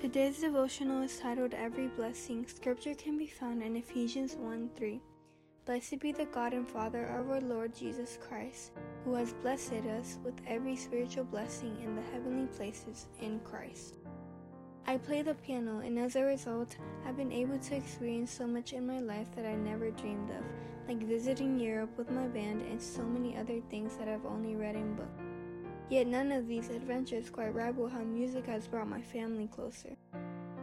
Today's devotional is titled Every Blessing. Scripture can be found in Ephesians 1 3. Blessed be the God and Father of our Lord Jesus Christ, who has blessed us with every spiritual blessing in the heavenly places in Christ. I play the piano, and as a result, I've been able to experience so much in my life that I never dreamed of, like visiting Europe with my band and so many other things that I've only read in books. Yet none of these adventures quite rival how music has brought my family closer.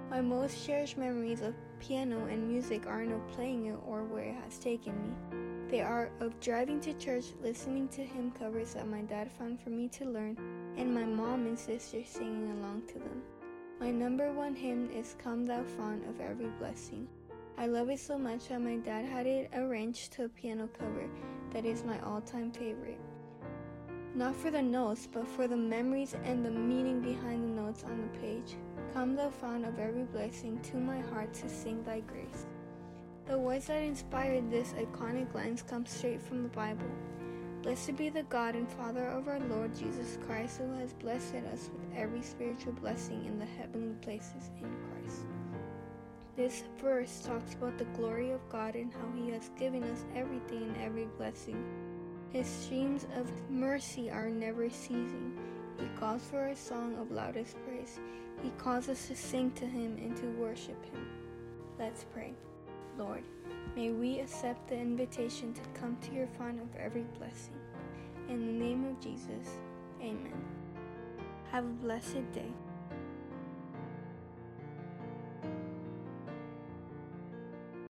My most cherished memories of piano and music aren't of playing it or where it has taken me. They are of driving to church, listening to hymn covers that my dad found for me to learn, and my mom and sister singing along to them. My number one hymn is Come Thou Fount of Every Blessing. I love it so much that my dad had it arranged to a piano cover that is my all time favorite not for the notes, but for the memories and the meaning behind the notes on the page. Come, thou fount of every blessing, to my heart to sing thy grace. The words that inspired this iconic lines come straight from the Bible. Blessed be the God and Father of our Lord Jesus Christ, who has blessed us with every spiritual blessing in the heavenly places in Christ. This verse talks about the glory of God and how He has given us everything and every blessing his streams of mercy are never ceasing. He calls for a song of loudest praise. He calls us to sing to Him and to worship Him. Let's pray. Lord, may we accept the invitation to come to your font of every blessing. In the name of Jesus, amen. Have a blessed day.